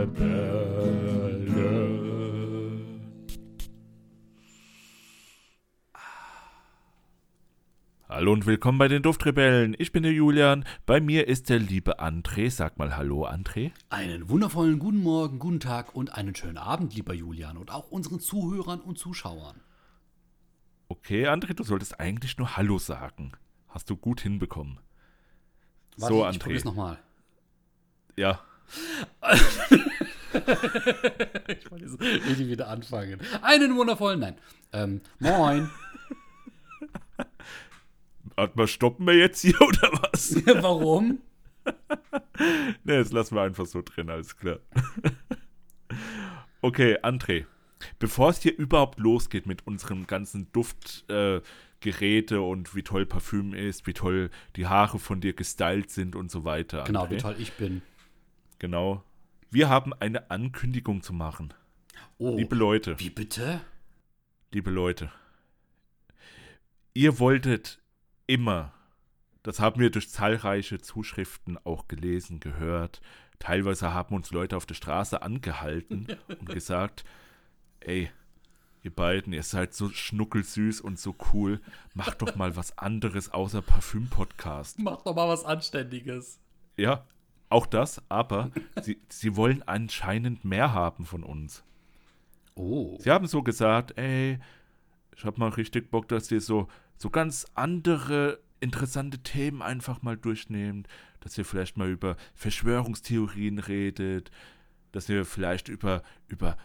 Duftrebellen. Hallo und willkommen bei den Duftrebellen. Ich bin der Julian. Bei mir ist der liebe André. Sag mal Hallo, André. Einen wundervollen guten Morgen, guten Tag und einen schönen Abend, lieber Julian, und auch unseren Zuhörern und Zuschauern. Okay, André, du solltest eigentlich nur Hallo sagen. Hast du gut hinbekommen. Warte, so, ich André. probier's nochmal. Ja, Ich wollte jetzt richtig wieder anfangen. Einen wundervollen, nein. Ähm, moin. warte mal, stoppen wir jetzt hier oder was? Warum? Ne, das lassen wir einfach so drin, alles klar. okay, André, bevor es hier überhaupt losgeht mit unserem ganzen Duftgeräte äh, und wie toll Parfüm ist, wie toll die Haare von dir gestylt sind und so weiter. Genau, André. wie toll ich bin. Genau. Wir haben eine Ankündigung zu machen. Oh, Liebe Leute, wie bitte? liebe Leute. Ihr wolltet immer, das haben wir durch zahlreiche Zuschriften auch gelesen, gehört. Teilweise haben uns Leute auf der Straße angehalten und gesagt, ey, ihr beiden, ihr seid so schnuckelsüß und so cool, macht doch mal was anderes außer Parfüm-Podcast. Mach doch mal was Anständiges. Ja, auch das, aber sie, sie wollen anscheinend mehr haben von uns. Oh. Sie haben so gesagt, ey, ich hab mal richtig Bock, dass ihr so, so ganz andere interessante Themen einfach mal durchnehmt, dass ihr vielleicht mal über Verschwörungstheorien redet, dass ihr vielleicht über, über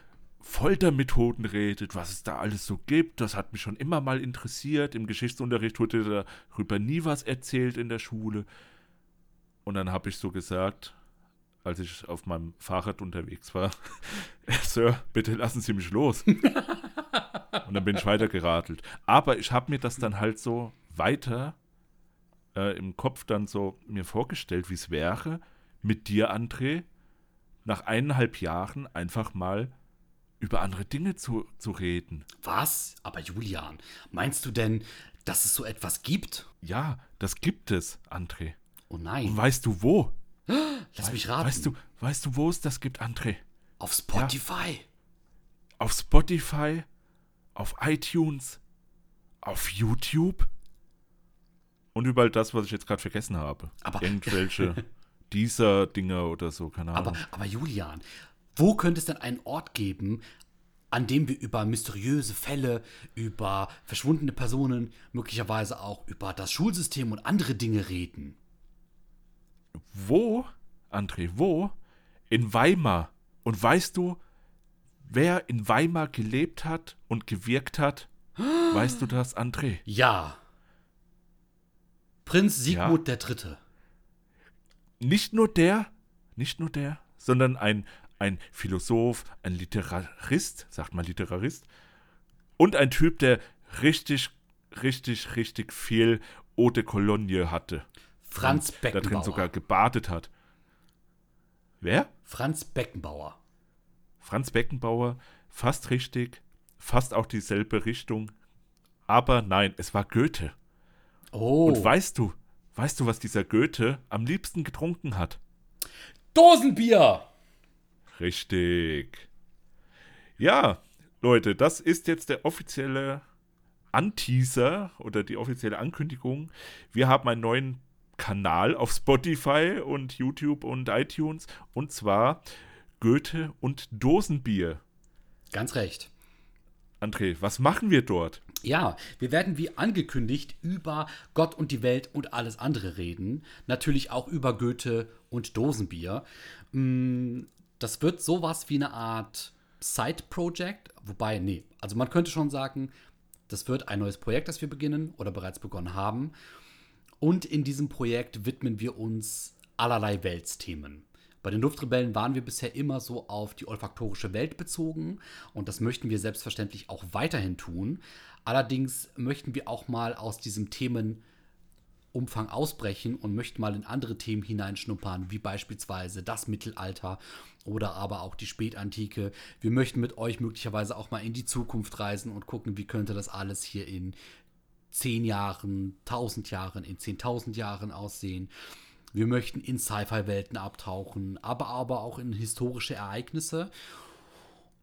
Foltermethoden redet, was es da alles so gibt. Das hat mich schon immer mal interessiert. Im Geschichtsunterricht wurde darüber nie was erzählt in der Schule. Und dann habe ich so gesagt, als ich auf meinem Fahrrad unterwegs war, Sir, bitte lassen Sie mich los. Und dann bin ich weitergeradelt. Aber ich habe mir das dann halt so weiter äh, im Kopf dann so mir vorgestellt, wie es wäre, mit dir, André, nach eineinhalb Jahren einfach mal über andere Dinge zu, zu reden. Was? Aber Julian, meinst du denn, dass es so etwas gibt? Ja, das gibt es, André. Oh Und nein. weißt du wo? Lass mich raten. Weißt du, weißt du, wo es das gibt, André? Auf Spotify. Auf Spotify, auf iTunes, auf YouTube und überall das, was ich jetzt gerade vergessen habe. Aber- Irgendwelche dieser Dinge oder so, keine Ahnung. Aber, aber Julian, wo könnte es denn einen Ort geben, an dem wir über mysteriöse Fälle, über verschwundene Personen, möglicherweise auch über das Schulsystem und andere Dinge reden? Wo, André, wo? In Weimar. Und weißt du, wer in Weimar gelebt hat und gewirkt hat? Weißt du das, André? Ja. Prinz Sigmund der Dritte. nicht nur der, nicht nur der, sondern ein, ein Philosoph, ein Literarist, sagt man Literarist, und ein Typ, der richtig, richtig, richtig viel Eau de Cologne hatte. Franz Da drin Beckenbauer. sogar gebadet hat. Wer? Franz Beckenbauer. Franz Beckenbauer, fast richtig, fast auch dieselbe Richtung. Aber nein, es war Goethe. Oh. Und weißt du, weißt du, was dieser Goethe am liebsten getrunken hat? Dosenbier! Richtig. Ja, Leute, das ist jetzt der offizielle Anteaser oder die offizielle Ankündigung. Wir haben einen neuen Kanal auf Spotify und YouTube und iTunes und zwar Goethe und Dosenbier. Ganz recht. André, was machen wir dort? Ja, wir werden wie angekündigt über Gott und die Welt und alles andere reden. Natürlich auch über Goethe und Dosenbier. Mm, Das wird sowas wie eine Art Side-Project. Wobei, nee, also man könnte schon sagen, das wird ein neues Projekt, das wir beginnen oder bereits begonnen haben. Und in diesem Projekt widmen wir uns allerlei Weltsthemen. Bei den Duftrebellen waren wir bisher immer so auf die olfaktorische Welt bezogen und das möchten wir selbstverständlich auch weiterhin tun. Allerdings möchten wir auch mal aus diesem Themenumfang ausbrechen und möchten mal in andere Themen hineinschnuppern, wie beispielsweise das Mittelalter oder aber auch die Spätantike. Wir möchten mit euch möglicherweise auch mal in die Zukunft reisen und gucken, wie könnte das alles hier in zehn Jahren, tausend Jahren, in zehntausend Jahren aussehen. Wir möchten in Sci-Fi-Welten abtauchen, aber, aber auch in historische Ereignisse.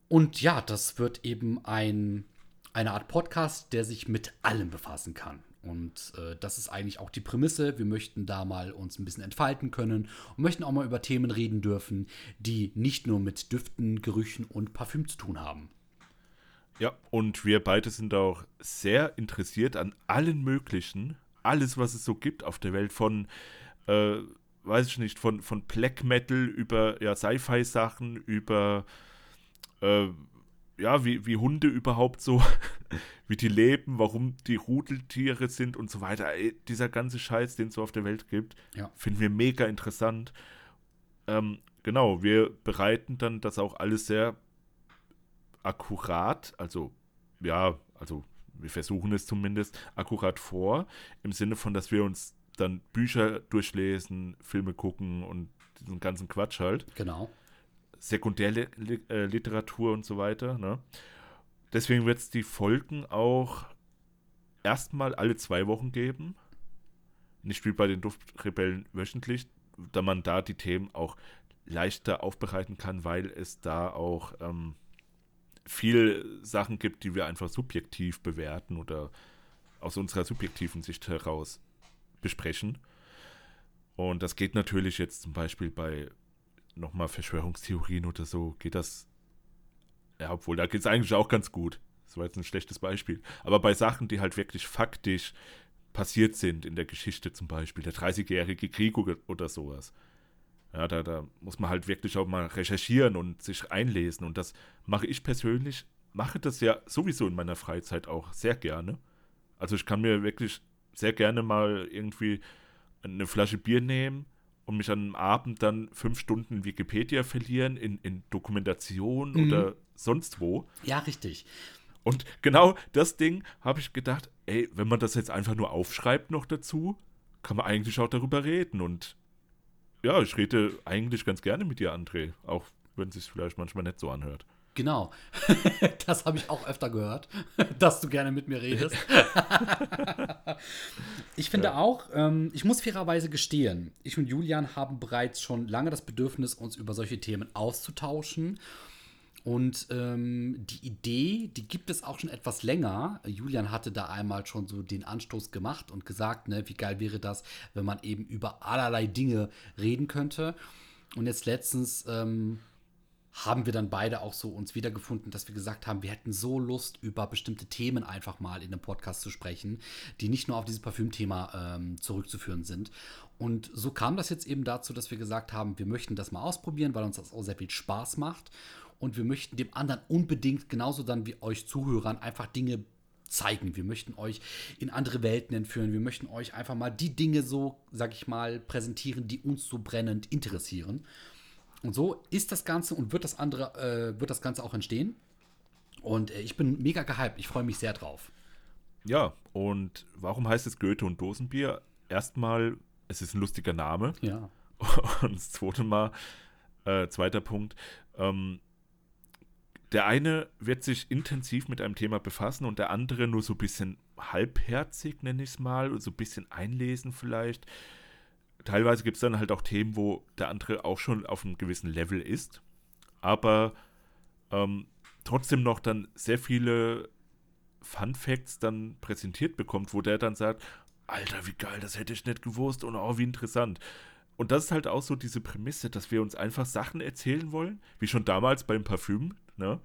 Und ja, das wird eben ein, eine Art Podcast, der sich mit allem befassen kann. Und äh, das ist eigentlich auch die Prämisse. Wir möchten da mal uns ein bisschen entfalten können und möchten auch mal über Themen reden dürfen, die nicht nur mit Düften, Gerüchen und Parfüm zu tun haben. Ja, und wir beide sind auch sehr interessiert an allen möglichen, alles, was es so gibt auf der Welt, von, äh, weiß ich nicht, von, von Black Metal über ja, Sci-Fi-Sachen, über äh, ja, wie, wie Hunde überhaupt so, wie die leben, warum die Rudeltiere sind und so weiter. Ey, dieser ganze Scheiß, den es so auf der Welt gibt, Ja. finden wir mega interessant. Ähm, genau, wir bereiten dann das auch alles sehr akkurat, also ja, also wir versuchen es zumindest akkurat vor, im Sinne von, dass wir uns dann Bücher durchlesen, Filme gucken und diesen ganzen Quatsch halt. Genau. Sekundärliteratur und so weiter. Ne? Deswegen wird es die Folgen auch erstmal alle zwei Wochen geben. Nicht wie bei den Duftrebellen wöchentlich, da man da die Themen auch leichter aufbereiten kann, weil es da auch ähm, viel Sachen gibt, die wir einfach subjektiv bewerten oder aus unserer subjektiven Sicht heraus besprechen. Und das geht natürlich jetzt zum Beispiel bei nochmal Verschwörungstheorien oder so, geht das. Ja, obwohl, da geht es eigentlich auch ganz gut. Das war jetzt ein schlechtes Beispiel. Aber bei Sachen, die halt wirklich faktisch passiert sind in der Geschichte, zum Beispiel der 30-jährige Krieg oder, sowas. Ja, da, da muss man halt wirklich auch mal recherchieren und sich einlesen. Und das mache ich persönlich, mache das ja sowieso in meiner Freizeit auch sehr gerne. Also ich kann mir wirklich sehr gerne mal irgendwie eine Flasche Bier nehmen und mich an einem Abend dann fünf Stunden in Wikipedia verlieren, in, in Dokumentation Mhm. oder sonst wo. Ja, richtig. Und genau das Ding habe ich gedacht, ey, wenn man das jetzt einfach nur aufschreibt noch dazu, kann man eigentlich auch darüber reden. Und ja, ich rede eigentlich ganz gerne mit dir, André, auch wenn es sich vielleicht manchmal nicht so anhört. Genau. das habe ich auch öfter gehört, dass du gerne mit mir redest. ich finde auch, ähm, ich muss fairerweise gestehen, ich und Julian haben bereits schon lange das Bedürfnis, uns über solche Themen auszutauschen. Und ähm, die Idee, die gibt es auch schon etwas länger. Julian hatte da einmal schon so den Anstoß gemacht und gesagt, ne, wie geil wäre das, wenn man eben über allerlei Dinge reden könnte. Und jetzt letztens ähm, haben wir dann beide auch so uns wiedergefunden, dass wir gesagt haben, wir hätten so Lust, über bestimmte Themen einfach mal in einem Podcast zu sprechen, die nicht nur auf dieses Parfümthema ähm, zurückzuführen sind. Und so kam das jetzt eben dazu, dass wir gesagt haben, wir möchten das mal ausprobieren, weil uns das auch sehr viel Spaß macht. Und wir möchten dem anderen unbedingt, genauso dann wie euch Zuhörern, einfach Dinge zeigen. Wir möchten euch in andere Welten entführen. Wir möchten euch einfach mal die Dinge so, sag ich mal, präsentieren, die uns so brennend interessieren. Und so ist das Ganze und wird das andere, äh, wird das Ganze auch entstehen. Und äh, ich bin mega gehypt. Ich freue mich sehr drauf. Ja, und warum heißt es Goethe und Dosenbier? Erstmal, es ist ein lustiger Name. Ja. Und das zweite Mal, äh, zweiter Punkt, ähm, der eine wird sich intensiv mit einem Thema befassen und der andere nur so ein bisschen halbherzig, nenne ich es mal, so ein bisschen einlesen vielleicht. Teilweise gibt es dann halt auch Themen, wo der andere auch schon auf einem gewissen Level ist, aber ähm, trotzdem noch dann sehr viele Fun Facts dann präsentiert bekommt, wo der dann sagt, Alter, wie geil, das hätte ich nicht gewusst und oh, wie interessant. Und das ist halt auch so diese Prämisse, dass wir uns einfach Sachen erzählen wollen, wie schon damals beim Parfüm, ne?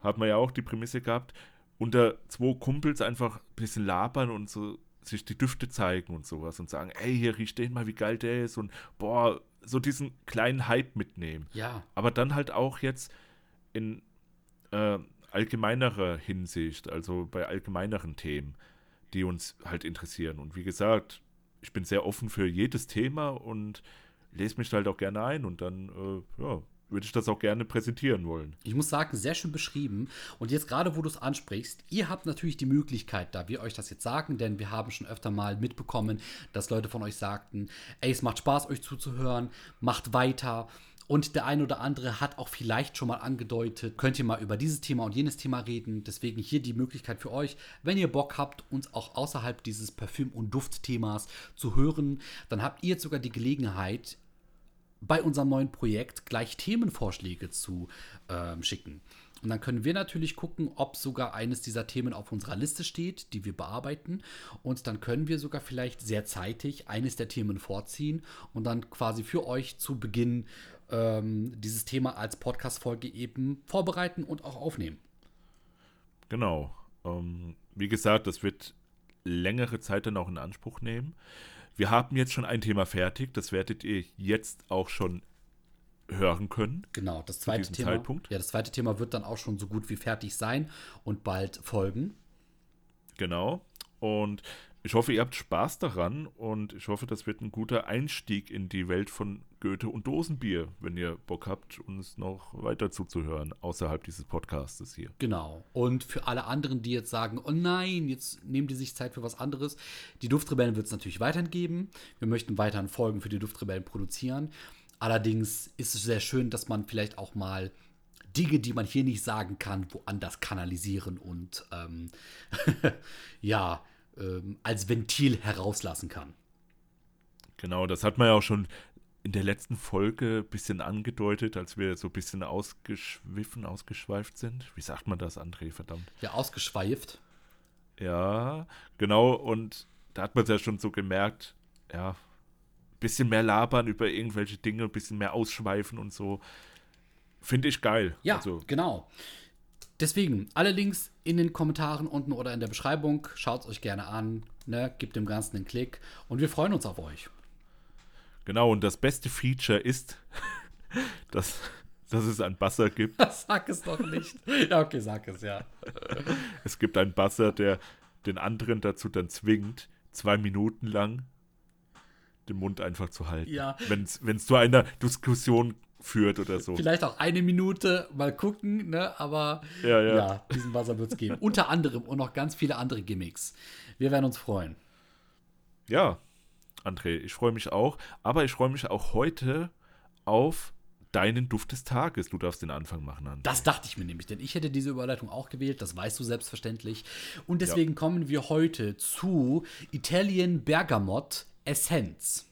Hat man ja auch die Prämisse gehabt, unter zwei Kumpels einfach ein bisschen labern und so sich die Düfte zeigen und sowas und sagen, ey, hier riecht den mal, wie geil der ist und boah, so diesen kleinen Hype mitnehmen. Ja. Aber dann halt auch jetzt in äh, allgemeinerer Hinsicht, also bei allgemeineren Themen, die uns halt interessieren. Und wie gesagt, ich bin sehr offen für jedes Thema und lese mich halt auch gerne ein und dann, äh, ja, würde ich das auch gerne präsentieren wollen. Ich muss sagen, sehr schön beschrieben. Und jetzt gerade, wo du es ansprichst, ihr habt natürlich die Möglichkeit, da wir euch das jetzt sagen, denn wir haben schon öfter mal mitbekommen, dass Leute von euch sagten, ey, es macht Spaß, euch zuzuhören, macht weiter. Und der eine oder andere hat auch vielleicht schon mal angedeutet, könnt ihr mal über dieses Thema und jenes Thema reden. Deswegen hier die Möglichkeit für euch, wenn ihr Bock habt, uns auch außerhalb dieses Parfüm- und Duftthemas zu hören, dann habt ihr jetzt sogar die Gelegenheit, bei unserem neuen Projekt gleich Themenvorschläge zu ähm, schicken. Und dann können wir natürlich gucken, ob sogar eines dieser Themen auf unserer Liste steht, die wir bearbeiten. Und dann können wir sogar vielleicht sehr zeitig eines der Themen vorziehen und dann quasi für euch zu Beginn ähm, dieses Thema als Podcast-Folge eben vorbereiten und auch aufnehmen. Genau. Ähm, wie gesagt, das wird längere Zeit dann auch in Anspruch nehmen. Wir haben jetzt schon ein Thema fertig, das werdet ihr jetzt auch schon hören können. Genau, das zweite Thema. Zeitpunkt. Ja, das zweite Thema wird dann auch schon so gut wie fertig sein und bald folgen. Genau. Und ich hoffe, ihr habt Spaß daran und ich hoffe, das wird ein guter Einstieg in die Welt von Goethe und Dosenbier, wenn ihr Bock habt, uns noch weiter zuzuhören, außerhalb dieses Podcastes hier. Genau. Und für alle anderen, die jetzt sagen, oh nein, jetzt nehmen die sich Zeit für was anderes, die Duftrebellen wird es natürlich weiterhin geben. Wir möchten weiterhin Folgen für die Duftrebellen produzieren. Allerdings ist es sehr schön, dass man vielleicht auch mal Dinge, die man hier nicht sagen kann, woanders kanalisieren und ähm, ja, ähm, als Ventil herauslassen kann. Genau, das hat man ja auch schon in der letzten Folge ein bisschen angedeutet, als wir so ein bisschen ausgeschwiffen, ausgeschweift sind. Wie sagt man das, André, verdammt? Ja, ausgeschweift. Ja, genau, und da hat man es ja schon so gemerkt, ja, ein bisschen mehr labern über irgendwelche Dinge, ein bisschen mehr ausschweifen und so. Finde ich geil. Ja, Also, genau. Deswegen, alle Links in den Kommentaren unten oder in der Beschreibung. Schaut es euch gerne an. Ne? Gebt dem Ganzen einen Klick. Und wir freuen uns auf euch. genau, und das beste Feature ist, dass, dass es einen Buzzer gibt. Sag es doch nicht. ja, okay, sag es, ja. Es gibt einen Buzzer, der den anderen dazu dann zwingt, zwei Minuten lang den Mund einfach zu halten. Ja. Wenn es zu einer Diskussion führt oder so. Vielleicht auch eine Minute mal gucken, ne? Aber Ja, ja. ja diesen Buzzer wird es geben. Unter anderem und noch ganz viele andere Gimmicks. Wir werden uns freuen. Ja, André, ich freue mich auch. Aber ich freue mich auch heute auf deinen Duft des Tages. Du darfst den Anfang machen, André. Das dachte ich mir nämlich, denn ich hätte diese Überleitung auch gewählt, das weißt du selbstverständlich. Und deswegen kommen wir heute zu Italian Bergamot Essenz.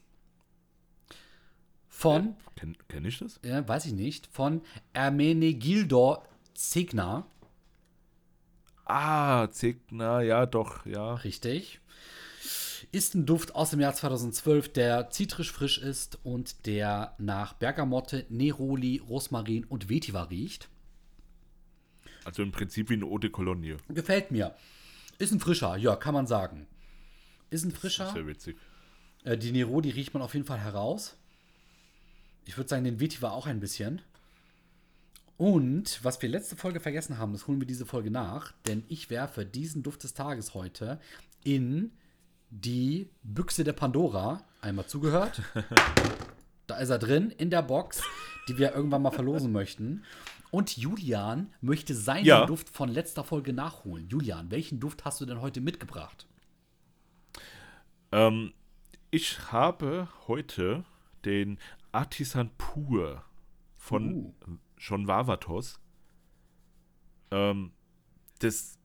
Von, Kenn, kenn ich das? äh, weiß ich nicht, von Ermenegildo Zegna. Ah, Zegna, ja, doch, ja. Richtig. Ist ein Duft aus dem Jahr 2012, der zitrisch frisch ist und der nach Bergamotte, Neroli, Rosmarin und Vetiver riecht. Also im Prinzip wie eine Eau de Cologne. Gefällt mir. Ist ein frischer, ja, kann man sagen. Ist ein frischer. Sehr witzig. Äh, die Neroli riecht man auf jeden Fall heraus. Ich würde sagen, den Vetiver auch ein bisschen. Und was wir letzte Folge vergessen haben, das holen wir diese Folge nach, denn ich werfe diesen Duft des Tages heute in die Büchse der Pandora. Einmal zugehört. da ist er drin, in der Box, die wir irgendwann mal verlosen möchten. Und Julian möchte seinen Ja. Duft von letzter Folge nachholen. Julian, welchen Duft hast du denn heute mitgebracht? Ähm, ich habe heute den Artisan Pur von Uh. John Vavatos. Ähm, das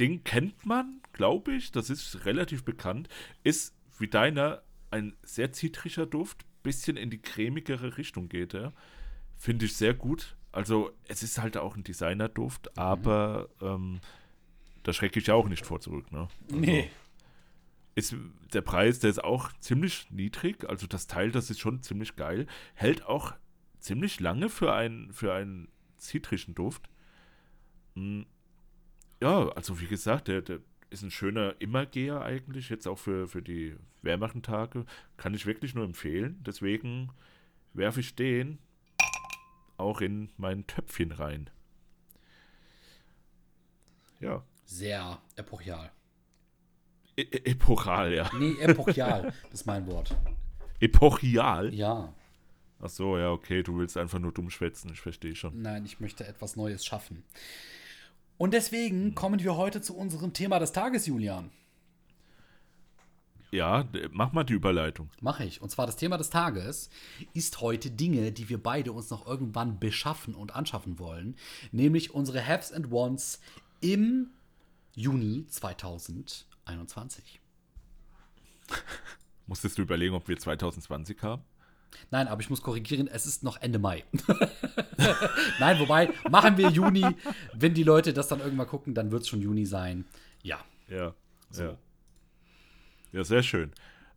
Ding kennt man, glaube ich. Das ist relativ bekannt. Ist wie deiner ein sehr zitrischer Duft. Bisschen in die cremigere Richtung geht er. Finde ich sehr gut. Also, es ist halt auch ein Designerduft, aber ähm, da schrecke ich ja auch nicht vor zurück. Ne? Also, ist der Preis, der ist auch ziemlich niedrig. Also das Teil, das ist schon ziemlich geil. Hält auch ziemlich lange für, ein, für einen zitrischen Duft. Mm, Ja, also wie gesagt, der, der ist ein schöner Immergeher eigentlich, jetzt auch für, für die wärmeren Tage. Kann ich wirklich nur empfehlen. Deswegen werfe ich den auch in mein Töpfchen rein. Ja. Sehr epochial. E e epochal, ja. Nee, epochial, das ist mein Wort. Epochial? Ja, Ach so, ja, okay, du willst einfach nur dumm schwätzen, ich verstehe schon. nein, ich möchte etwas Neues schaffen. Und deswegen kommen wir heute zu unserem Thema des Tages, Julian. Ja, mach mal die Überleitung. Mache ich. Und zwar das Thema des Tages ist heute Dinge, die wir beide uns noch irgendwann beschaffen und anschaffen wollen. Nämlich unsere Haves and Wants im Juni 2021. Musstest du überlegen, ob wir 2020 haben? Nein, aber ich muss korrigieren, es ist noch Ende Mai. Nein, wobei, machen wir Juni. Wenn die Leute das dann irgendwann gucken, dann wird es schon Juni sein. Ja. Ja. Ja. Ja, sehr schön.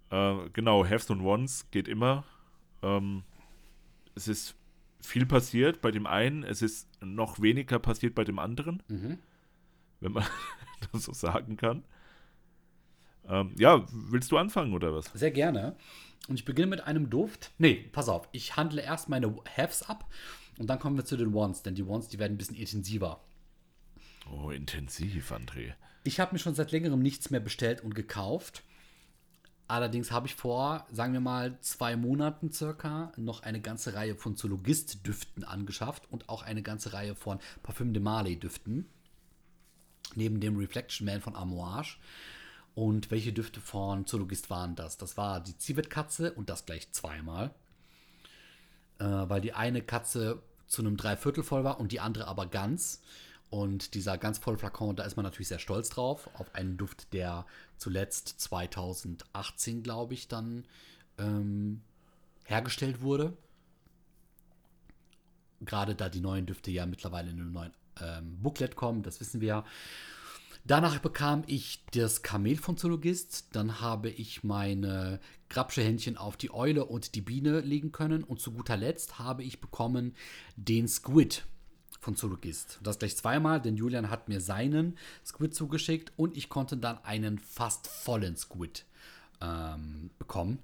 Äh, genau, Haves und Wants geht immer. Ähm, es ist viel passiert bei dem einen, es ist noch weniger passiert bei dem anderen, wenn man das so sagen kann. Ähm, ja, willst du anfangen oder was? Sehr gerne. Und ich beginne mit einem Duft. Nee, pass auf. Ich handle erst meine Haves ab und dann kommen wir zu den Wants, denn die Wants, die werden ein bisschen intensiver. Oh, intensiv, André. Ich habe mir schon seit längerem nichts mehr bestellt und gekauft. Allerdings habe ich vor, sagen wir mal, zwei Monaten circa noch eine ganze Reihe von Zoologist-Düften angeschafft und auch eine ganze Reihe von Parfüm de Marley-Düften. Neben dem Reflection Man von Amouage. Und welche Düfte von Zoologist waren das? Das war die Zivetkatze und das gleich zweimal. Äh, weil die eine Katze zu einem Dreiviertel voll war und die andere aber ganz. Und dieser ganz volle Flakon, da ist man natürlich sehr stolz drauf, auf einen Duft, der zuletzt 2018, glaube ich, dann ähm, hergestellt wurde. Gerade da die neuen Düfte ja mittlerweile in einem neuen ähm, Booklet kommen, das wissen wir ja. Danach bekam ich das Kamel von Zoologist. Dann habe ich meine Grabsche-Händchen auf die Eule und die Biene legen können. Und zu guter Letzt habe ich bekommen den Squid von Zoologist. Das gleich zweimal, denn Julian hat mir seinen Squid zugeschickt und ich konnte dann einen fast vollen Squid ähm, bekommen.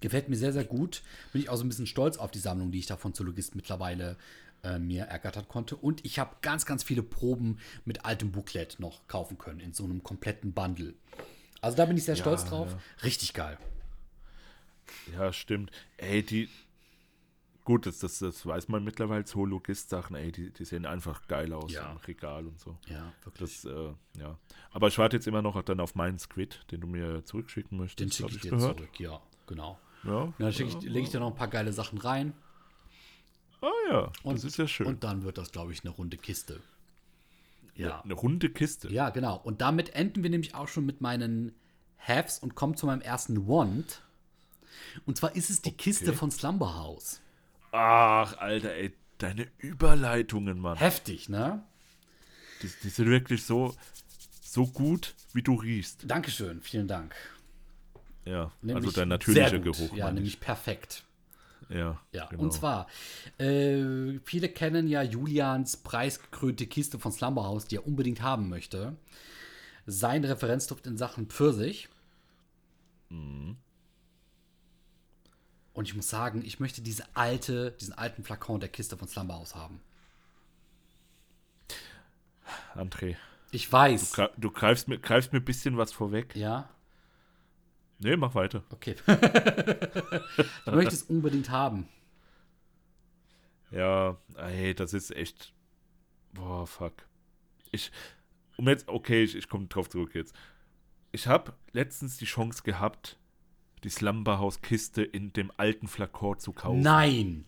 Gefällt mir sehr, sehr gut. Bin ich auch so ein bisschen stolz auf die Sammlung, die ich da von Zoologist mittlerweile äh, mir ergattern konnte. Und ich habe ganz, ganz viele Proben mit altem Booklet noch kaufen können, in so einem kompletten Bundle. Also da bin ich sehr stolz drauf. Richtig geil. Ja, stimmt. Ey, die. Gut, das, das, das weiß man mittlerweile, Zoologist-Sachen, ey, die, die sehen einfach geil aus Ja. im Regal und so. Ja, wirklich. Das, äh, ja. Aber ich warte jetzt immer noch dann auf meinen Squid, den du mir zurückschicken möchtest. Den schicke hab ich dir gehört. zurück, ja, genau. Ja. Ja, dann ich, lege ich dir noch ein paar geile Sachen rein. Ah ja, Und, das ist ja schön. Und dann wird das, glaube ich, eine runde Kiste. Ja. Eine runde Kiste. Ja, genau. Und damit enden wir nämlich auch schon mit meinen Haves und kommen zu meinem ersten Want. Und zwar ist es die Kiste von Slumber House. Ach, Alter, ey, deine Überleitungen, Mann. Heftig, ne? Die, die sind wirklich so, so gut, wie du riechst. Dankeschön, vielen Dank. Ja, also Nämlich dein natürlicher. Geruch. Ja, nämlich perfekt. Ja, Ja, genau. und zwar, äh, viele kennen ja Julians preisgekrönte Kiste von Slumber House, die er unbedingt haben möchte. Sein Referenzduft in Sachen Pfirsich. Mhm. Und ich muss sagen, ich möchte diese alte, diesen alten Flakon der Kiste von Slumber House haben. André, Ich weiß. gra- du greifst mir, greifst mir ein bisschen was vorweg. Ja, Nee, mach weiter. okay. ich möchte es unbedingt haben. Ja, ey, das ist echt. Boah, fuck. Ich. Um jetzt, okay, ich, ich komme drauf zurück jetzt. Ich habe letztens die Chance gehabt, die Slumberhouse-Kiste in dem alten Flakor zu kaufen. Nein.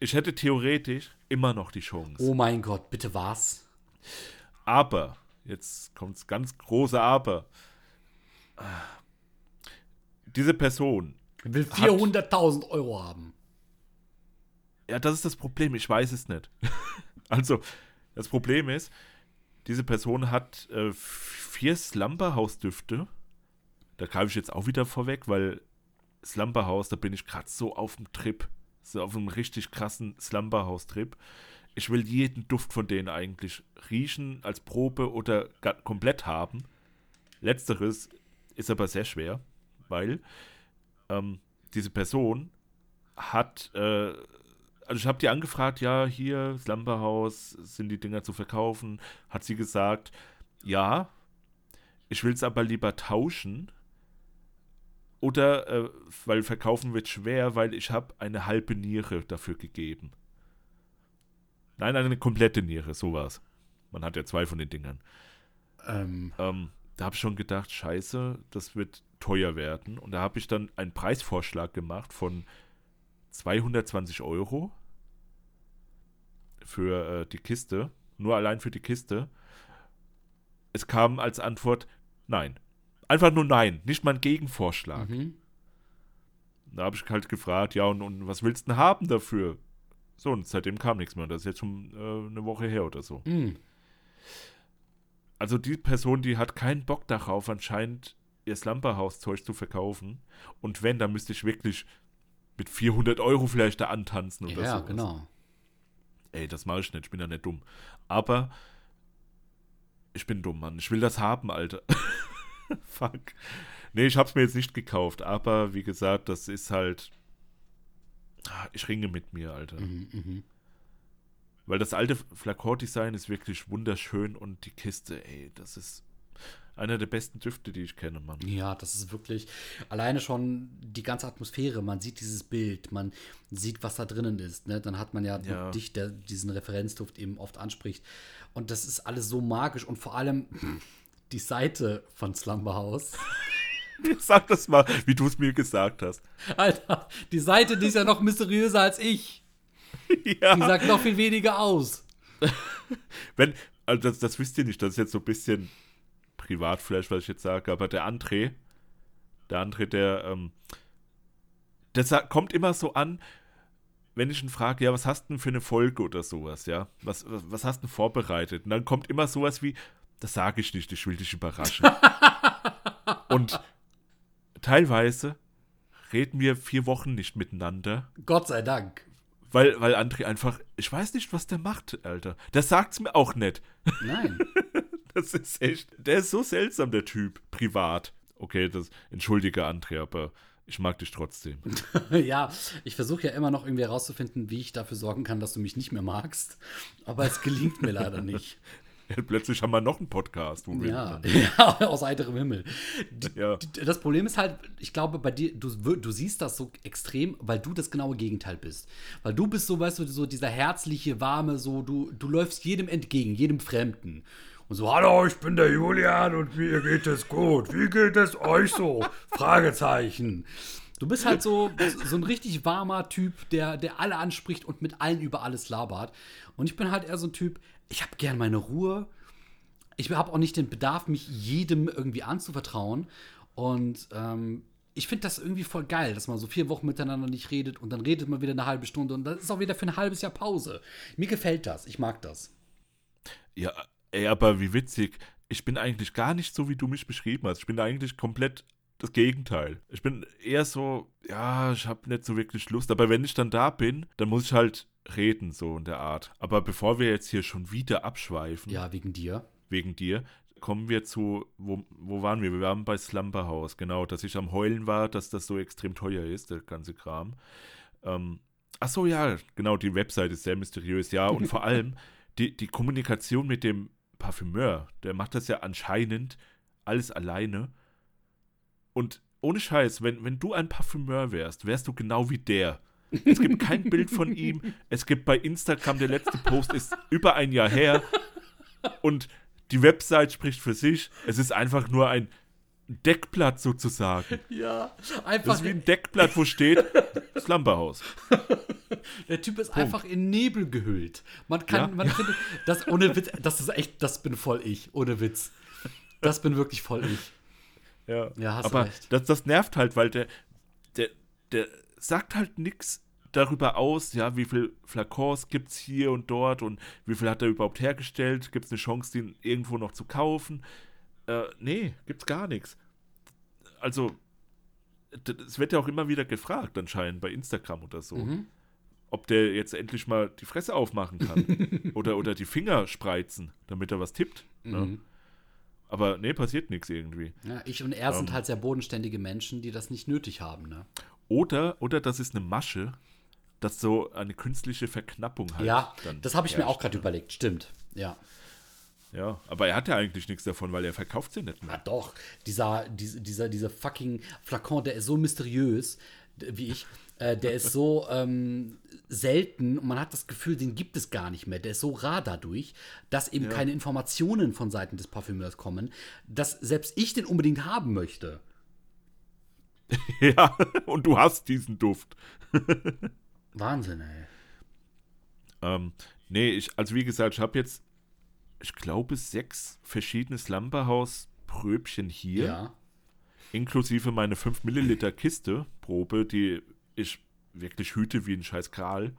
Ich hätte theoretisch immer noch die Chance. Oh mein Gott, bitte was? Aber, jetzt kommt's ganz große Aber. Diese Person, will 400.000 Euro haben. ja, das ist das Problem, ich weiß es nicht. also, das Problem ist, diese Person hat äh, vier Slumberhouse-Düfte. Da greife ich jetzt auch wieder vorweg, weil Slumberhouse, da bin ich gerade so auf dem Trip. So auf einem richtig krassen Slumberhouse-Trip. Ich will jeden Duft von denen eigentlich riechen, als Probe oder komplett haben. Letzteres ist aber sehr schwer, weil ähm, diese Person hat, äh, also ich habe die angefragt, ja, hier, Slumberhouse, sind die Dinger zu verkaufen? Hat sie gesagt, ja, ich will es aber lieber tauschen. Oder, äh, weil verkaufen wird schwer, weil ich habe eine halbe Niere dafür gegeben. Nein, eine komplette Niere, sowas. Man hat ja zwei von den Dingern. Ähm, Ähm, da habe ich schon gedacht, scheiße, das wird teuer werden. Und da habe ich dann einen Preisvorschlag gemacht von 220 Euro für äh, die Kiste, nur allein für die Kiste. Es kam als Antwort nein. Einfach nur nein, nicht mal ein Gegenvorschlag. Mhm. Da habe ich halt gefragt, ja, und, und was willst du denn haben dafür? So, und seitdem kam nichts mehr. Das ist jetzt schon äh, eine Woche her oder so. Mhm. Also die Person, die hat keinen Bock darauf, anscheinend ihr Slumberhouse-Zeug zu verkaufen. Und wenn, dann müsste ich wirklich mit 400 Euro vielleicht da antanzen oder so. Ja, genau. Ey, das mache ich nicht, ich bin ja nicht dumm. Aber ich bin dumm, Mann. Ich will das haben, Alter. Fuck. Nee, ich hab's mir jetzt nicht gekauft, aber wie gesagt, das ist halt. Ah, Ich ringe mit mir, Alter. Mhm, mhm. Weil das alte Flakon-Design ist wirklich wunderschön und die Kiste, ey, das ist einer der besten Düfte, die ich kenne, Mann. Ja, das ist wirklich alleine schon die ganze Atmosphäre. Man sieht dieses Bild, man sieht, was da drinnen ist. Ne? Dann hat man ja, Ja. dich, der diesen Referenzduft eben oft anspricht. Und das ist alles so magisch und vor allem die Seite von Slumber House. Sag das mal, wie du es mir gesagt hast. Alter, die Seite, die ist ja noch mysteriöser als ich. Die ja. sagt noch viel weniger aus. Wenn, also das, das wisst ihr nicht, das ist jetzt so ein bisschen privat vielleicht, was ich jetzt sage, aber der André, der André, der, ähm, sa- kommt immer so an, wenn ich ihn frage, ja, was hast du denn für eine Folge oder sowas, ja? Was, was, was hast du denn vorbereitet? Und dann kommt immer sowas wie, das sage ich nicht, ich will dich überraschen. Und teilweise reden wir vier Wochen nicht miteinander, Gott sei Dank. Weil, weil André einfach, ich weiß nicht, was der macht, Alter. Der sagt's mir auch nicht. Nein. Das ist echt, der ist so seltsam, der Typ, privat. Okay, das, entschuldige André, aber ich mag dich trotzdem. ja, ich versuche ja immer noch irgendwie herauszufinden, wie ich dafür sorgen kann, dass du mich nicht mehr magst. Aber es gelingt mir leider nicht. Plötzlich haben wir noch einen Podcast, Ja, ja, aus heiterem Himmel. Die, Ja. die, das Problem ist halt, ich glaube, bei dir, du, du siehst das so extrem, weil du das genaue Gegenteil bist. Weil du bist so, weißt du, so dieser herzliche, warme, so, du, du läufst jedem entgegen, jedem Fremden. Und so, hallo, ich bin der Julian und mir geht es gut. Wie geht es euch so? Fragezeichen. Du bist halt so, so ein richtig warmer Typ, der, der alle anspricht und mit allen über alles labert. Und ich bin halt eher so ein Typ, ich habe gern meine Ruhe ich habe auch nicht den Bedarf, mich jedem irgendwie anzuvertrauen. Und ähm, ich finde das irgendwie voll geil, dass man so vier Wochen miteinander nicht redet und dann redet man wieder eine halbe Stunde und das ist auch wieder für ein halbes Jahr Pause. Mir gefällt das, ich mag das. Ja, ey, aber wie witzig. Ich bin eigentlich gar nicht so, wie du mich beschrieben hast. Ich bin eigentlich komplett das Gegenteil. Ich bin eher so, ja, ich habe nicht so wirklich Lust. Aber wenn ich dann da bin, dann muss ich halt reden, so in der Art. Aber bevor wir jetzt hier schon wieder abschweifen, Ja, wegen dir. wegen dir, kommen wir zu, wo, wo waren wir? Wir waren bei Slumber House, genau, dass ich am Heulen war, dass das so extrem teuer ist, der ganze Kram. Ähm, ach so, ja, genau, die Website ist sehr mysteriös, ja, und vor allem die, die Kommunikation mit dem Parfümeur, der macht das ja anscheinend alles alleine. Und ohne Scheiß, wenn, wenn du ein Parfümeur wärst, wärst du genau wie der. Es gibt kein Bild von ihm. Es gibt bei Instagram, der letzte Post ist über ein Jahr her. Und die Website spricht für sich. Es ist einfach nur ein Deckblatt sozusagen. Ja, Das einfach. ist wie ein Deckblatt, wo steht Slumberhaus. Der Typ ist einfach in Nebel gehüllt. Man kann, Ja, man findet, das ohne Witz, das ist echt, das bin voll ich, ohne Witz. Das bin wirklich voll ich. Ja, Ja, hast aber recht. Das, das nervt halt, weil der, der, der sagt halt nichts darüber aus, ja, wie viel Flakons gibt es hier und dort und wie viel hat er überhaupt hergestellt, gibt es eine Chance, den irgendwo noch zu kaufen. Äh, nee, gibt's gar nichts. Also, es wird ja auch immer wieder gefragt, anscheinend bei Instagram oder so, Mhm. ob der jetzt endlich mal die Fresse aufmachen kann oder, oder die Finger spreizen, damit er was tippt. Ne? Mhm. Aber nee, passiert nichts irgendwie. Ja, ich und er sind halt sehr bodenständige Menschen, die das nicht nötig haben. Ne? Oder, oder das ist eine Masche, dass so eine künstliche Verknappung halt. ja, dann das habe ich mir auch gerade ne? überlegt. Stimmt. Ja. Ja, aber er hat ja eigentlich nichts davon, weil er verkauft sie nicht mehr. doch, dieser, diese, dieser, dieser fucking Flakon, der ist so mysteriös, wie ich. Äh, der ist so ähm, selten und man hat das Gefühl, den gibt es gar nicht mehr. Der ist so rar dadurch, dass eben Ja. keine Informationen von Seiten des Parfümeurs kommen, dass selbst ich den unbedingt haben möchte. ja, und du hast diesen Duft. Wahnsinn, ey. Ähm, nee, ich, also wie gesagt, ich habe jetzt, ich glaube, sechs verschiedene Slumberhouse-Pröbchen hier. Ja. inklusive meine 5 Milliliter Kiste Probe, die ich wirklich hüte wie ein scheiß Kral.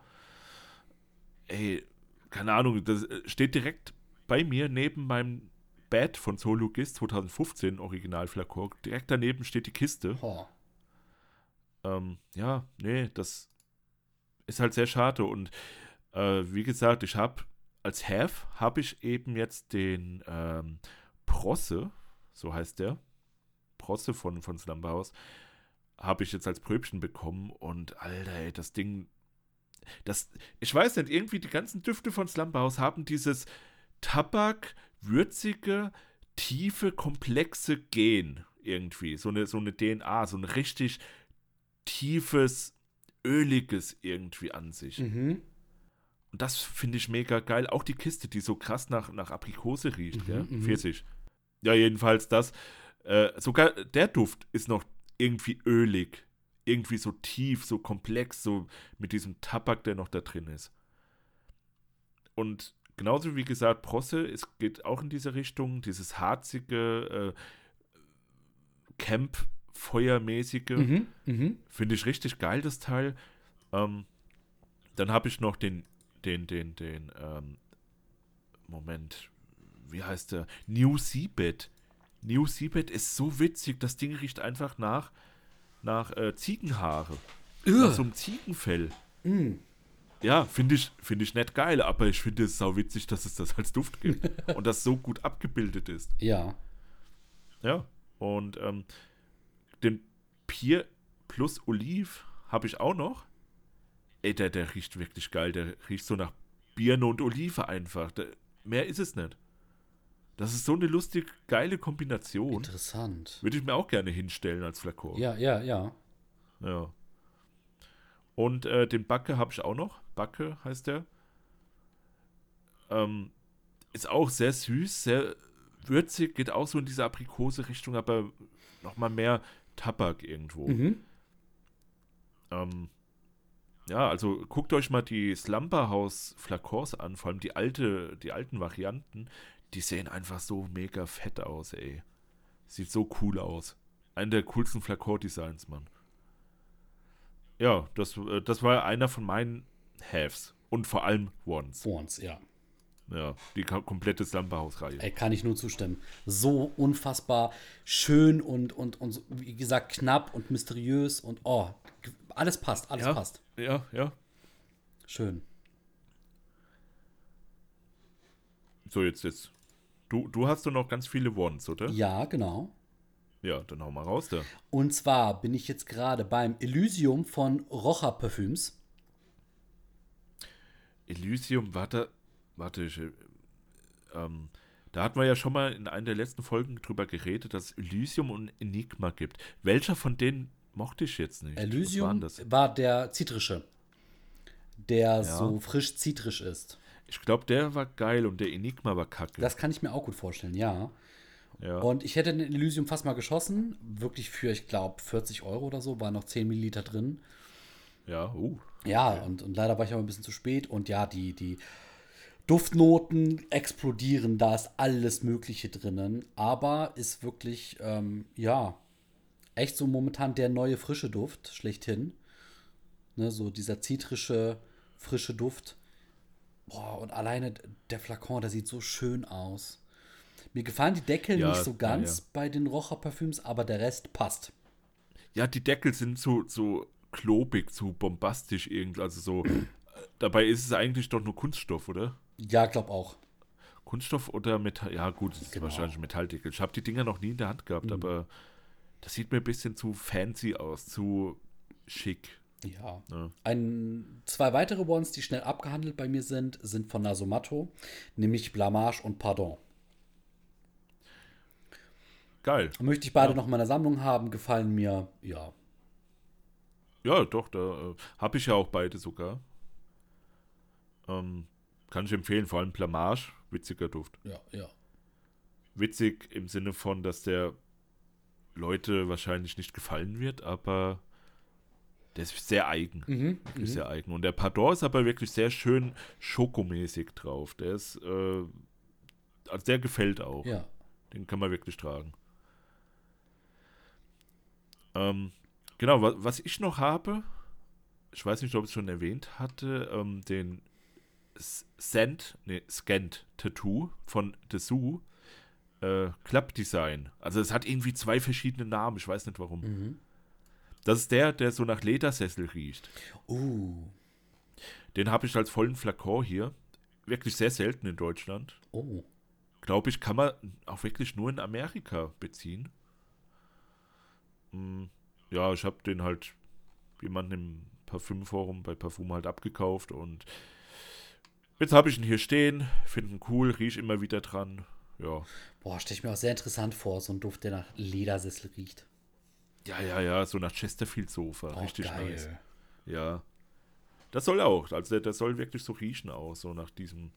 Ey, keine Ahnung, das äh, steht direkt bei mir neben meinem Bad von Solugist 2015 Original Flakor. Direkt daneben steht die Kiste. Oh. Ähm, ja, nee, das ist halt sehr schade. Und äh, wie gesagt, ich habe als Have habe ich eben jetzt den ähm, Prosse, so heißt der, Prosse von, von Slumberhouse, habe ich jetzt als Pröbchen bekommen. Und Alter, ey, das Ding, das, ich weiß nicht, irgendwie die ganzen Düfte von Slumberhouse haben dieses Tabak, würzige, tiefe, komplexe Gen irgendwie. So eine, so eine DNA, so ein richtig tiefes, öliges irgendwie an sich. Mhm. Und das finde ich mega geil. Auch die Kiste, die so krass nach, nach Aprikose riecht, Mhm, gell? mhm. Pfirsich. Ja, jedenfalls das. Äh, sogar der Duft ist noch irgendwie ölig. Irgendwie so tief, so komplex, so mit diesem Tabak, der noch da drin ist. Und genauso wie gesagt, Prosse, es geht auch in diese Richtung, dieses harzige, äh, Camp-Feuermäßige. Mhm. Mhm. Finde ich richtig geil, das Teil. Ähm, dann habe ich noch den, den, den, den, ähm, Moment, wie heißt der? New Seabed. New Seabed ist so witzig, das Ding riecht einfach nach, nach äh, Ziegenhaare. Nach so einem Ziegenfell. Mm. Ja, finde ich, finde ich nicht geil, aber ich finde es sau witzig, dass es das als Duft gibt. und das so gut abgebildet ist. Ja. Ja. Und ähm, den Pier plus Oliv habe ich auch noch. Ey, der, der riecht wirklich geil. Der riecht so nach Birne und Olive einfach. Der, mehr ist es nicht. Das ist so eine lustig geile Kombination. Interessant. Würde ich mir auch gerne hinstellen als Flakon. Ja, ja, ja. Ja. Und äh, den Backe habe ich auch noch. Backe heißt der. Ähm, ist auch sehr süß, sehr würzig, geht auch so in diese Aprikose-Richtung, aber nochmal mehr Tabak irgendwo. Mhm. Ähm, ja, also guckt euch mal die Slumberhouse Flakons an, vor allem die alte, die alten Varianten, die sehen einfach so mega fett aus, ey. Sieht so cool aus. Einer der coolsten Flakon-Designs, Mann. Ja, das, äh, das war einer von meinen Haves. Und vor allem Ones. Once, ja. Ja, die komplette Slumberhouse-Reihe. Ey, kann ich nur zustimmen. So unfassbar schön und, und, und wie gesagt, knapp und mysteriös und oh, alles passt, alles Ja. passt. Ja, ja. Schön. So, jetzt, jetzt. Du, du hast doch noch ganz viele Ones, oder? Ja, genau. Ja, dann hau mal raus da. Und zwar bin ich jetzt gerade beim Elysium von Rocha Parfüms. Elysium, warte, warte, ich, äh, ähm, da hatten wir ja schon mal in einer der letzten Folgen drüber geredet, dass es Elysium und Enigma gibt. Welcher von denen mochte ich jetzt nicht? Elysium war der zitrische, der Ja. so frisch zitrisch ist. Ich glaube, der war geil und der Enigma war kacke. Das kann ich mir auch gut vorstellen, ja. ja. Und ich hätte den Elysium fast mal geschossen. Wirklich für, ich glaube, 40 Euro oder so, waren noch 10 Milliliter drin. ja, uh. Ja, und, und leider war ich aber ein bisschen zu spät. Und ja, die, die Duftnoten explodieren, da ist alles Mögliche drinnen. Aber ist wirklich, ähm, ja, echt so momentan der neue frische Duft, schlechthin. Ne, so dieser zitrische, frische Duft. Boah, und alleine der Flakon, der sieht so schön aus. Mir gefallen die Deckel Ja, nicht so ja, ganz ja. bei den Rocher Parfüms, aber der Rest passt. Ja, die Deckel sind so, so klobig, so bombastisch irgendwie. Also so. äh, Dabei ist es eigentlich doch nur Kunststoff, oder? Ja, glaub auch. Kunststoff oder Metall? Ja, gut, es ist Genau. wahrscheinlich Metalldeckel. Ich habe die Dinger noch nie in der Hand gehabt, aber das sieht mir ein bisschen zu fancy aus, zu schick. Ja. Ne? Ein, zwei weitere Ones, die schnell abgehandelt bei mir sind, sind von Nasomatto, nämlich Blamage und Pardon. Geil. Möchte ich beide Ja. noch in meiner Sammlung haben, gefallen mir, ja. Ja, doch, da äh, habe ich ja auch beide sogar. Ähm, kann ich empfehlen, vor allem Blamage, witziger Duft. Ja, ja. Witzig im Sinne von, dass der Leute wahrscheinlich nicht gefallen wird, aber der ist sehr eigen. Mhm, mhm. sehr eigen. Und der Pardon ist aber wirklich sehr schön schokomäßig drauf. Der ist, äh, also der gefällt auch. Ja. Den kann man wirklich tragen. Ähm, genau, wa was ich noch habe, ich weiß nicht, ob ich es schon erwähnt hatte, ähm, den S- Scent, nee, Scant Tattoo von Dessous äh, Club Design. Also es hat irgendwie zwei verschiedene Namen, ich weiß nicht warum. Mhm. Das ist der, der so nach Ledersessel riecht. Uh. Den habe ich als vollen Flakon hier. Wirklich sehr selten in Deutschland. Oh. Glaube ich, kann man auch wirklich nur in Amerika beziehen. Hm, Ja, ich habe den halt jemanden im Parfümforum bei Parfum halt abgekauft und jetzt habe ich ihn hier stehen, finde ihn cool, rieche immer wieder dran. Ja. Boah, stelle ich mir auch sehr interessant vor, so ein Duft, der nach Ledersessel riecht. Ja, ja, ja, so nach Chesterfield Sofa. Oh, Richtig geil. nice. Ja. Das soll auch. Also der soll wirklich so riechen auch. So nach diesem,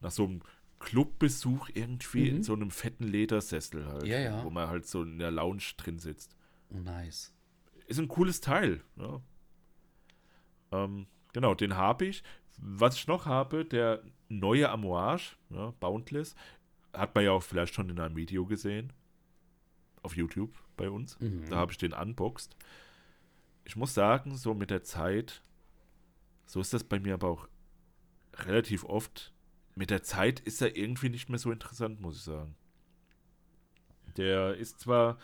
nach so einem Clubbesuch irgendwie in so einem fetten Ledersessel halt. Mhm. Ja, ja. Wo man halt so in der Lounge drin sitzt. Nice. Ist ein cooles Teil. Ja. Ähm, genau, den habe ich. Was ich noch habe, der neue Amouage, ja, Boundless, hat man ja auch vielleicht schon in einem Video gesehen. Auf YouTube bei uns. Mhm. Da habe ich den unboxed. Ich muss sagen, so mit der Zeit, so ist das bei mir aber auch relativ oft. Mit der Zeit ist er irgendwie nicht mehr so interessant, muss ich sagen. Der ist zwar,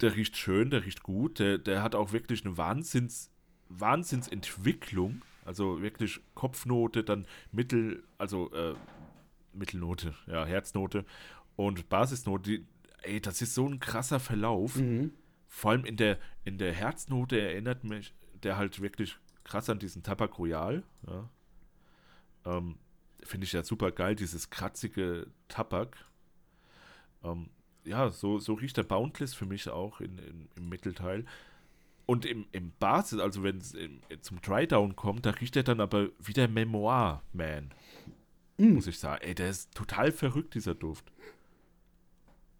der riecht schön, der riecht gut, der, der hat auch wirklich eine Wahnsinns, Wahnsinnsentwicklung. Also wirklich Kopfnote, dann Mittel, also äh, Mittelnote, ja, Herznote und Basisnote. Die, ey, das ist so ein krasser Verlauf. Mhm. Vor allem in der, in der Herznote erinnert mich der halt wirklich krass an diesen Tabak Royal. Ja. Ähm, Finde ich ja super geil, dieses kratzige Tabak. Ähm, ja, so, so riecht der Boundless für mich auch in, in, im Mittelteil. Und im, im Basis, also wenn es zum Drydown kommt, da riecht er dann aber wie der Memoir Man. Muss ich sagen. Ey, der ist total verrückt, dieser Duft.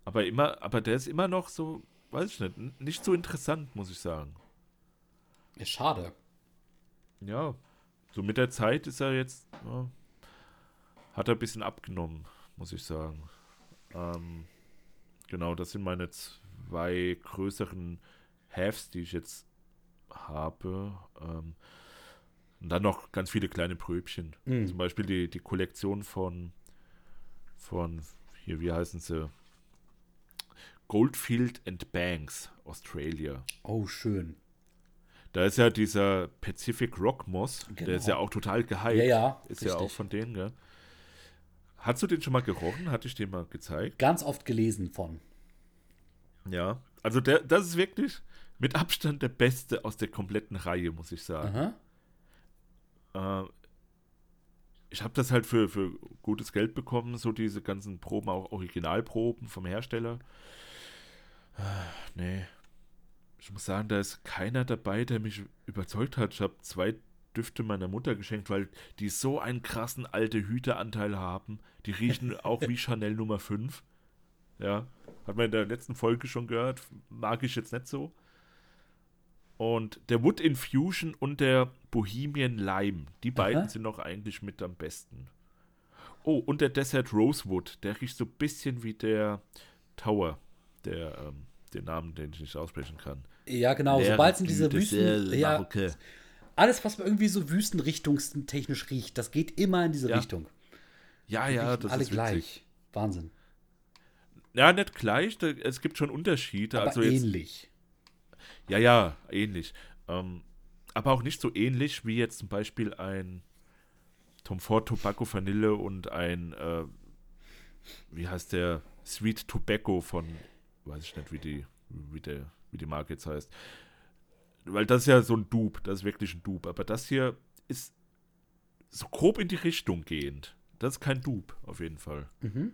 Aber immer, aber der ist immer noch so, weiß ich nicht, nicht so interessant, muss ich sagen. Ist schade. Ja, so mit der Zeit ist er jetzt, ja, hat er ein bisschen abgenommen, muss ich sagen. Ähm, genau, das sind meine zwei größeren Halves, die ich jetzt habe. Ähm, und dann noch ganz viele kleine Pröbchen. Mhm. Zum Beispiel die, die Kollektion von, von, hier, wie heißen sie? Goldfield and Banks, Australia. Oh, schön. Da ist ja dieser Pacific Rock Moss, der ist ja Genau. auch total gehypt. Ja, ja, Ist ja auch richtig. von denen, gell? Hast du den schon mal gerochen? Hatte ich dir mal gezeigt? Ganz oft gelesen von. Ja. Also der, das ist wirklich mit Abstand der beste aus der kompletten Reihe, muss ich sagen. Äh, ich habe das halt für, für gutes Geld bekommen, so diese ganzen Proben, auch Originalproben vom Hersteller. Ah, Nee. Ich muss sagen, da ist keiner dabei, der mich überzeugt hat. Ich habe zwei Düfte meiner Mutter geschenkt, weil die so einen krassen alte Hüteanteil haben. Die riechen auch wie Chanel Nummer 5. Ja, hat man in der letzten Folge schon gehört. Mag ich jetzt nicht so. Und der Wood Infusion und der Bohemian Lime, die beiden Aha. sind noch eigentlich mit am besten. Oh, und der Desert Rosewood, der riecht so ein bisschen wie der Tower, der, ähm, den Namen, den ich nicht aussprechen kann. Ja, genau. Sobald es in diese Wüsten. Ja, alles, was irgendwie so wüstenrichtungstechnisch riecht, das geht immer in diese Ja. Richtung. Ja, Die ja, das alle ist witzig. gleich. Wahnsinn. Ja, nicht gleich, da, es gibt schon Unterschiede. Aber also jetzt, ähnlich. Ja, ja, ähnlich. Ähm, aber auch nicht so ähnlich wie jetzt zum Beispiel ein Tom Ford Tobacco Vanille und ein, äh, wie heißt der, Sweet Tobacco von, weiß ich nicht, wie die, wie der, wie die Marke jetzt heißt. Weil das ist ja so ein Dupe, das ist wirklich ein Dupe. Aber das hier ist so grob in die Richtung gehend. Das ist kein Dupe, auf jeden Fall. Mhm.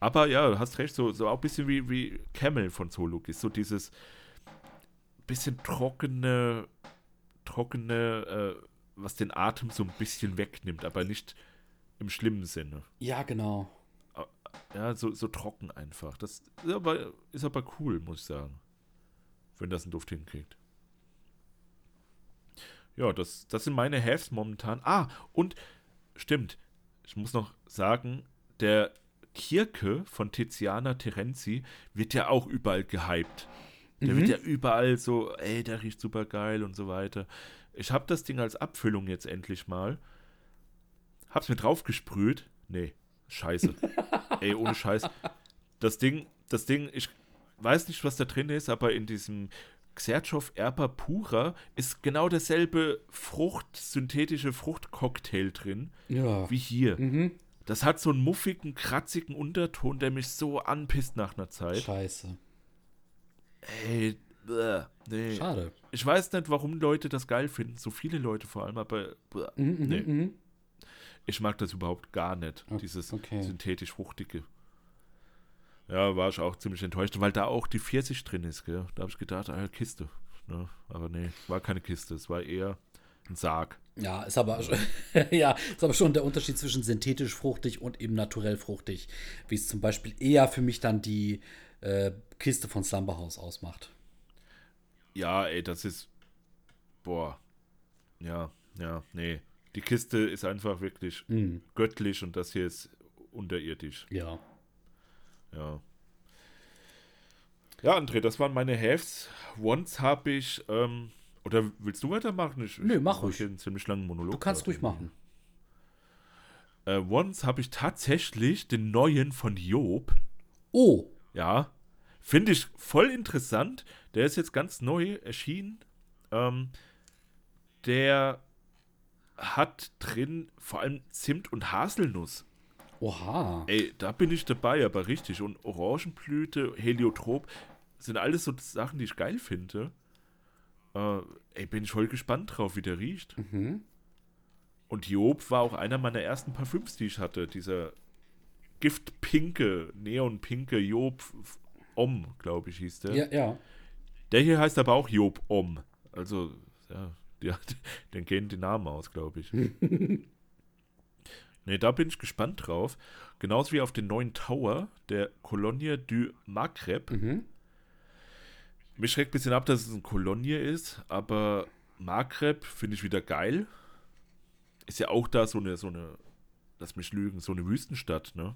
Aber ja, du hast recht, so, so auch ein bisschen wie, wie Camel von Soluk ist. So dieses bisschen trockene, trockene, äh, was den Atem so ein bisschen wegnimmt, aber nicht im schlimmen Sinne. Ja, genau. Ja, so, so trocken einfach. Das ist aber, ist aber cool, muss ich sagen. Wenn das einen Duft hinkriegt. Ja, das, das sind meine Haves momentan. Ah, und stimmt, ich muss noch sagen, der Kirke von Tiziana Terenzi wird ja auch überall gehypt. Der mhm. wird ja überall so, ey, der riecht super geil und so weiter. Ich habe das Ding als Abfüllung jetzt endlich mal. Hab's mir draufgesprüht. Nee, scheiße. ey, ohne Scheiß. Das Ding, das Ding, ich weiß nicht, was da drin ist, aber in diesem Xerchow Erper Pura ist genau derselbe Frucht, synthetische Fruchtcocktail drin, ja. wie hier. Mhm. Das hat so einen muffigen, kratzigen Unterton, der mich so anpisst nach einer Zeit. Scheiße. Ey, bleh, nee. Schade. Ich weiß nicht, warum Leute das geil finden. So viele Leute vor allem, aber bleh, mhm, mhm nee. Ich mag das überhaupt gar nicht, okay. dieses okay. synthetisch fruchtige. Ja, war ich auch ziemlich enttäuscht, weil da auch die Pfirsich drin ist, gell? Da habe ich gedacht, ah, Kiste. Ne? Aber nee, war keine Kiste, es war eher ein Sarg. Ja, ist aber, ja, ist aber schon der Unterschied zwischen synthetisch fruchtig und eben naturell fruchtig, wie es zum Beispiel eher für mich dann die äh, Kiste von Slumberhouse ausmacht. Ja, ey, das ist, boah, ja, ja, nee. Die Kiste ist einfach wirklich mm. göttlich und das hier ist unterirdisch. Ja. Ja. Ja, André, das waren meine Hefts. Once habe ich, ähm, oder willst du weitermachen? Ich, Nö, mach ruhig. einen ziemlich langen Monolog. Du kannst ruhig machen. Äh, once habe ich tatsächlich den neuen von Job. Oh. Ja. Finde ich voll interessant. Der ist jetzt ganz neu erschienen. Ähm, der hat drin vor allem Zimt und Haselnuss. Oha. Ey, da bin ich dabei, aber richtig. Und Orangenblüte, Heliotrop sind alles so Sachen, die ich geil finde. Äh, ey, bin ich voll gespannt drauf, wie der riecht. Mhm. Und Job war auch einer meiner ersten Parfüms, die ich hatte. Dieser giftpinke, neonpinke Job Om, glaube ich, hieß der. Ja, ja. Der hier heißt aber auch Job Om. Also, ja, die, den gehen die Namen aus, glaube ich. Ne, da bin ich gespannt drauf. Genauso wie auf den neuen Tower der Colonia du Maghreb. Mhm. Mich schreckt ein bisschen ab, dass es ein Kolonie ist, aber Maghreb finde ich wieder geil. Ist ja auch da so eine, so eine, lass mich lügen, so eine Wüstenstadt, ne?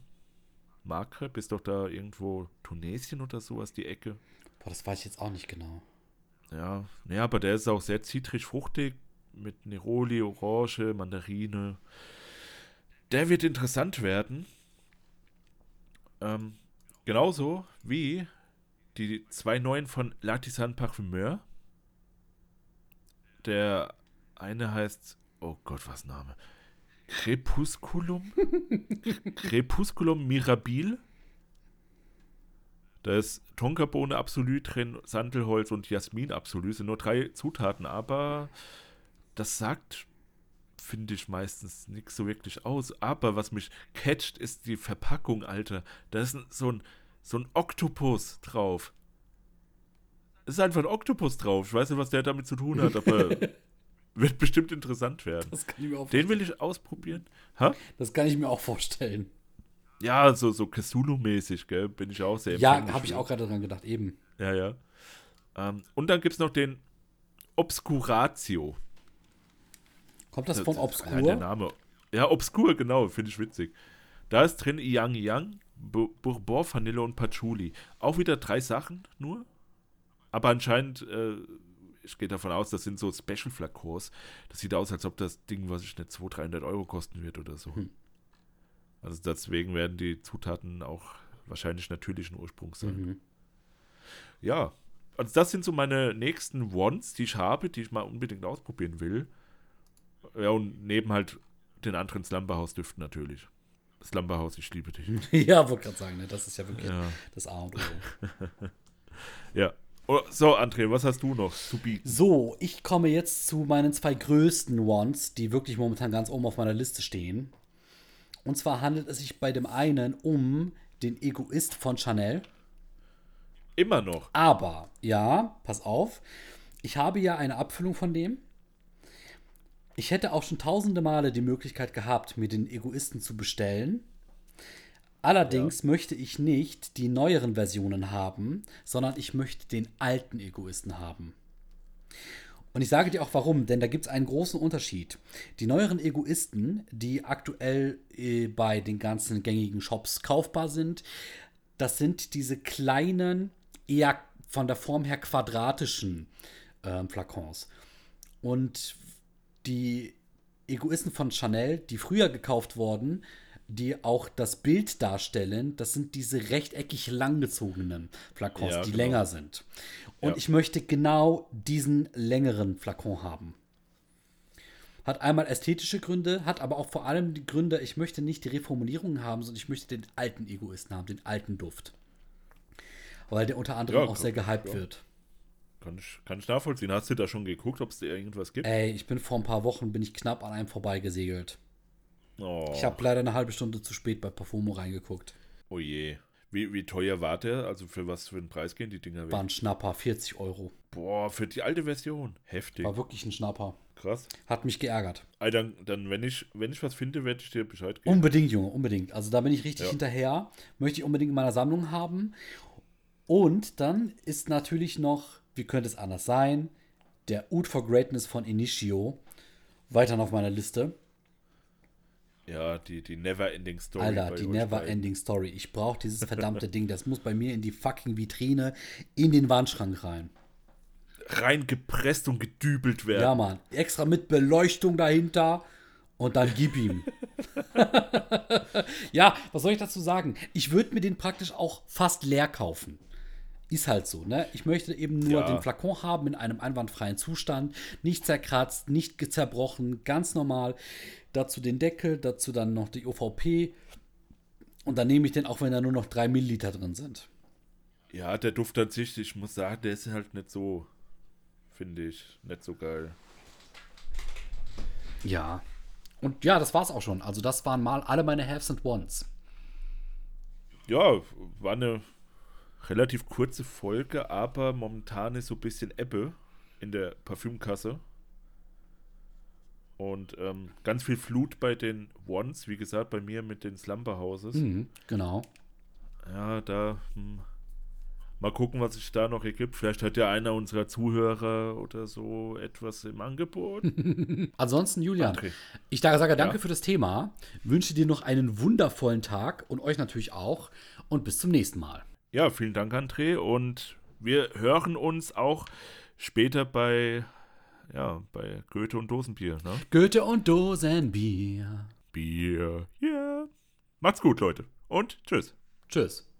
Maghreb ist doch da irgendwo Tunesien oder sowas, die Ecke. Boah, das weiß ich jetzt auch nicht genau. Ja, ne, aber der ist auch sehr zitrig-fruchtig mit Neroli, Orange, Mandarine der wird interessant werden. Ähm, genauso wie die zwei neuen von Latisan Parfumeur. Der eine heißt, oh Gott, was Name? Crepusculum? Crepusculum Mirabil. Da ist Tonkabohne Absolut drin, Sandelholz und Jasmin Absolut. Sind nur drei Zutaten, aber das sagt finde ich meistens nichts so wirklich aus. Aber was mich catcht, ist die Verpackung, Alter. Da ist so ein, so ein Oktopus drauf. Es ist einfach ein Oktopus drauf. Ich weiß nicht, was der damit zu tun hat, aber wird bestimmt interessant werden. Den will ich ausprobieren. Ha? Das kann ich mir auch vorstellen. Ja, so, so Cthulhu-mäßig, gell? Bin ich auch sehr Ja, habe ich auch gerade dran gedacht, eben. Ja, ja. Ähm, und dann gibt es noch den Obscuratio. Kommt das, von Obscur? Ja, der Name. Ja, Obscur, genau, finde ich witzig. Da ist drin Yang Yang, Bourbon, Vanille und Patchouli. Auch wieder drei Sachen nur. Aber anscheinend, äh, ich gehe davon aus, das sind so Special Flakons. Das sieht aus, als ob das Ding, was ich nicht 200, 300 Euro kosten wird oder so. Hm. Also deswegen werden die Zutaten auch wahrscheinlich natürlichen Ursprungs sein. Mhm. Ja, also das sind so meine nächsten Wants, die ich habe, die ich mal unbedingt ausprobieren will. Ja, und neben halt den anderen Slumberhouse-Düften natürlich. Slumberhouse, ich liebe dich. ja, wollte gerade sagen, ne? das ist ja wirklich ja. das A und O. ja. Oh, so, André, was hast du noch zu bieten? So, ich komme jetzt zu meinen zwei größten Ones, die wirklich momentan ganz oben auf meiner Liste stehen. Und zwar handelt es sich bei dem einen um den Egoist von Chanel. Immer noch. Aber, ja, pass auf. ich habe ja eine Abfüllung von dem. Ich hätte auch schon tausende Male die Möglichkeit gehabt, mir den Egoisten zu bestellen. Allerdings ja. möchte ich nicht die neueren Versionen haben, sondern ich möchte den alten Egoisten haben. Und ich sage dir auch warum, denn da gibt es einen großen Unterschied. Die neueren Egoisten, die aktuell äh, bei den ganzen gängigen Shops kaufbar sind, das sind diese kleinen, eher von der Form her quadratischen äh, Flakons. Und die Egoisten von Chanel, die früher gekauft wurden, die auch das Bild darstellen, das sind diese rechteckig langgezogenen Flakons, ja, die genau. länger sind. Und ja. ich möchte genau diesen längeren Flakon haben. Hat einmal ästhetische Gründe, hat aber auch vor allem die Gründe, ich möchte nicht die Reformulierungen haben, sondern ich möchte den alten Egoisten haben, den alten Duft. Weil der unter anderem ja, auch sehr gehypt wird. Kann ich, kann ich nachvollziehen. Hast du da schon geguckt, ob es da irgendwas gibt? Ey, ich bin vor ein paar Wochen, bin ich knapp an einem vorbeigesegelt. Oh. Ich habe leider eine halbe Stunde zu spät bei Parfumo reingeguckt. Oh je. Wie, wie teuer war der? Also für was für einen Preis gehen die Dinger weg? War ein Schnapper, 40 Euro. Boah, für die alte Version. Heftig. War wirklich ein Schnapper. Krass. Hat mich geärgert. Also dann, dann, wenn, ich, wenn ich was finde, werde ich dir Bescheid geben. Unbedingt, Junge, unbedingt. Also da bin ich richtig ja. hinterher. Möchte ich unbedingt in meiner Sammlung haben. Und dann ist natürlich noch, wie könnte es anders sein, der Oud for Greatness von Initio. Weiter noch auf meiner Liste. Ja, die, die Never-Ending Story. Alter, die Never-Ending Story. Ich brauche dieses verdammte Ding. Das muss bei mir in die fucking Vitrine, in den Wandschrank rein. Reingepresst und gedübelt werden. Ja, Mann. Extra mit Beleuchtung dahinter. Und dann gib ihm. ja, was soll ich dazu sagen? Ich würde mir den praktisch auch fast leer kaufen. Ist halt so, ne? Ich möchte eben nur ja. den Flakon haben in einem einwandfreien Zustand. Nicht zerkratzt, nicht zerbrochen, ganz normal dazu den Deckel, dazu dann noch die OVP. Und dann nehme ich den auch, wenn da nur noch 3 Milliliter drin sind. Ja, der Duft an sich, ich muss sagen, der ist halt nicht so, finde ich, nicht so geil. Ja. Und ja, das war's auch schon. Also, das waren mal alle meine Haves and Ones. Ja, war eine relativ kurze Folge, aber momentan ist so ein bisschen Ebbe in der Parfümkasse. Und ähm, ganz viel Flut bei den Ones, wie gesagt, bei mir mit den Slumber Houses. Mhm, genau. Ja, da hm, mal gucken, was sich da noch ergibt. Vielleicht hat ja einer unserer Zuhörer oder so etwas im Angebot. Ansonsten, Julian, okay. ich sage danke ja. für das Thema, wünsche dir noch einen wundervollen Tag und euch natürlich auch und bis zum nächsten Mal. Ja, vielen Dank, André. Und wir hören uns auch später bei ja, bei Goethe und Dosenbier, ne? Goethe und Dosenbier. Bier, ja. Yeah. Macht's gut, Leute. Und tschüss. Tschüss.